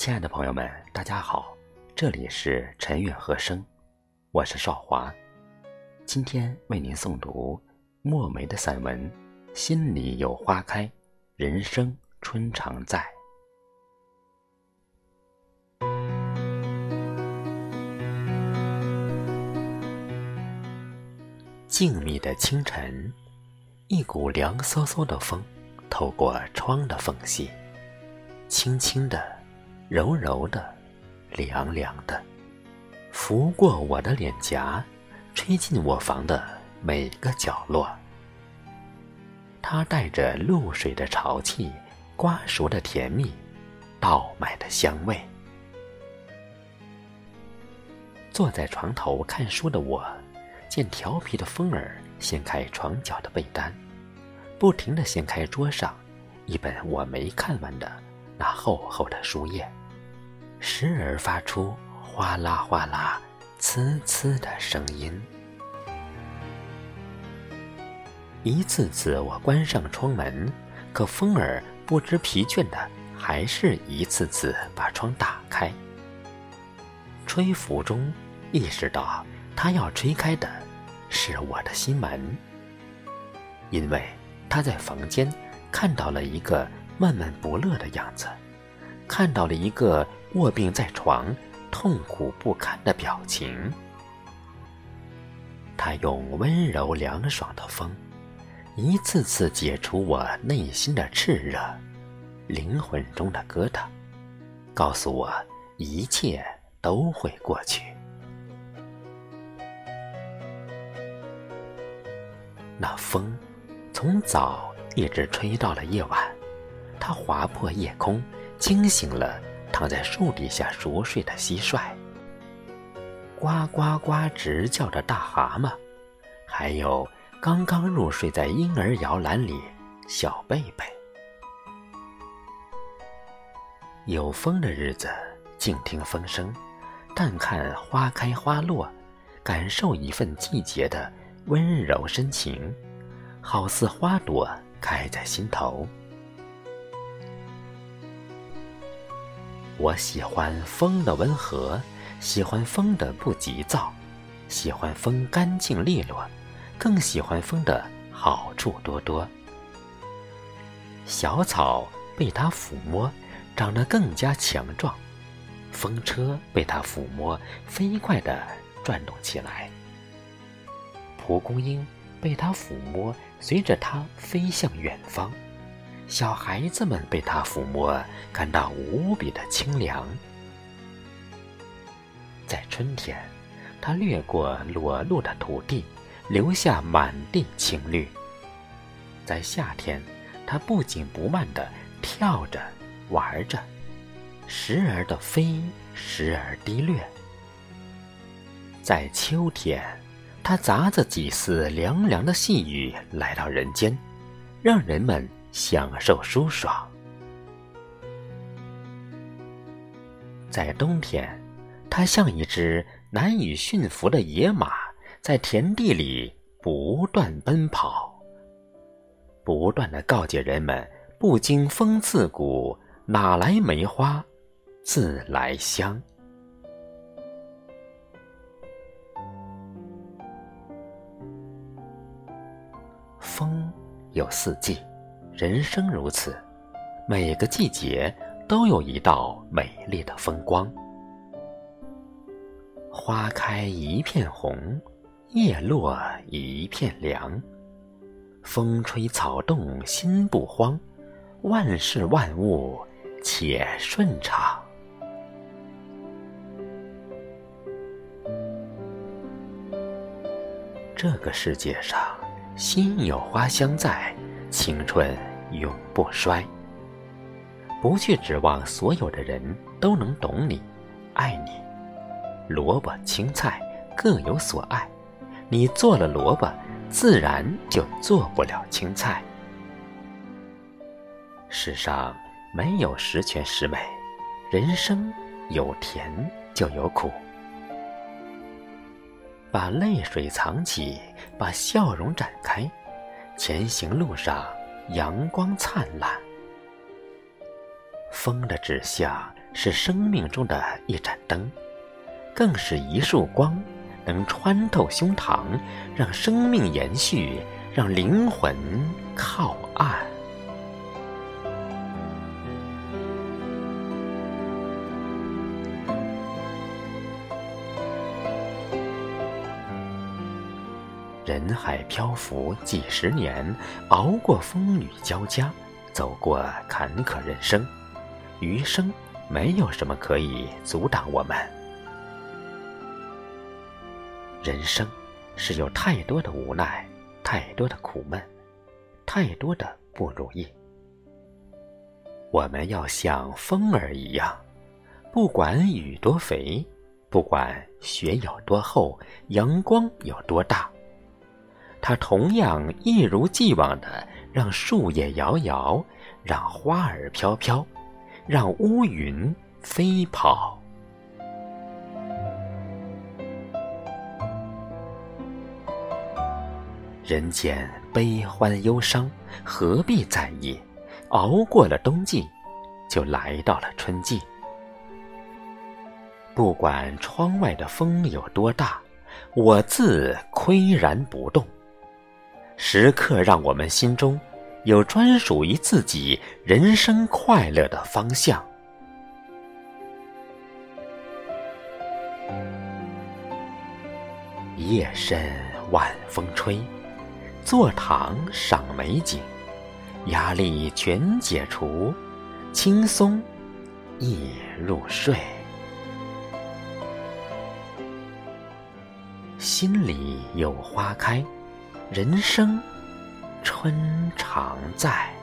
亲爱的朋友们，大家好，这里是晨韵和声，我是少华，今天为您诵读墨梅的散文《心里有花开，人生春常在》。静谧的清晨，一股凉飕飕的风透过窗的缝隙，轻轻的、柔柔的、凉凉的，拂过我的脸颊，吹进我房的每个角落。它带着露水的潮气，瓜熟的甜蜜，稻麦的香味。坐在床头看书的我。见调皮的风儿掀开床角的被单，不停地掀开桌上一本我没看完的那厚厚的书页，时而发出哗啦哗啦、呲呲的声音。一次次我关上窗门，可风儿不知疲倦的还是一次次把窗打开。吹拂中，意识到。他要吹开的，是我的心门，因为他在房间看到了一个闷闷不乐的样子，看到了一个卧病在床、痛苦不堪的表情。他用温柔凉爽的风，一次次解除我内心的炽热、灵魂中的疙瘩，告诉我一切都会过去。那风，从早一直吹到了夜晚，它划破夜空，惊醒了躺在树底下熟睡的蟋蟀，呱呱呱直叫着大蛤蟆，还有刚刚入睡在婴儿摇篮里小贝贝。有风的日子，静听风声，淡看花开花落，感受一份季节的。温柔深情，好似花朵开在心头。我喜欢风的温和，喜欢风的不急躁，喜欢风干净利落，更喜欢风的好处多多。小草被它抚摸，长得更加强壮；风车被它抚摸，飞快地转动起来。蒲公英被它抚摸，随着它飞向远方；小孩子们被它抚摸，感到无比的清凉。在春天，它掠过裸露的土地，留下满地青绿；在夏天，它不紧不慢地跳着、玩着，时而的飞，时而低掠；在秋天，它砸着几丝凉凉的细雨来到人间，让人们享受舒爽。在冬天，它像一只难以驯服的野马，在田地里不断奔跑，不断的告诫人们：不经风刺骨，哪来梅花自来香。风有四季，人生如此，每个季节都有一道美丽的风光。花开一片红，叶落一片凉。风吹草动心不慌，万事万物且顺畅。这个世界上。心有花香在，青春永不衰。不去指望所有的人都能懂你、爱你。萝卜青菜各有所爱，你做了萝卜，自然就做不了青菜。世上没有十全十美，人生有甜就有苦。把泪水藏起，把笑容展开，前行路上阳光灿烂。风的指向是生命中的一盏灯，更是一束光，能穿透胸膛，让生命延续，让灵魂靠岸。人海漂浮几十年，熬过风雨交加，走过坎坷人生，余生没有什么可以阻挡我们。人生是有太多的无奈，太多的苦闷，太多的不如意。我们要像风儿一样，不管雨多肥，不管雪有多厚，阳光有多大。它同样一如既往的让树叶摇摇，让花儿飘飘，让乌云飞跑。人间悲欢忧伤，何必在意？熬过了冬季，就来到了春季。不管窗外的风有多大，我自岿然不动。时刻让我们心中有专属于自己人生快乐的方向。夜深晚风吹，坐躺赏美景，压力全解除，轻松易入睡，心里有花开。人生，春常在。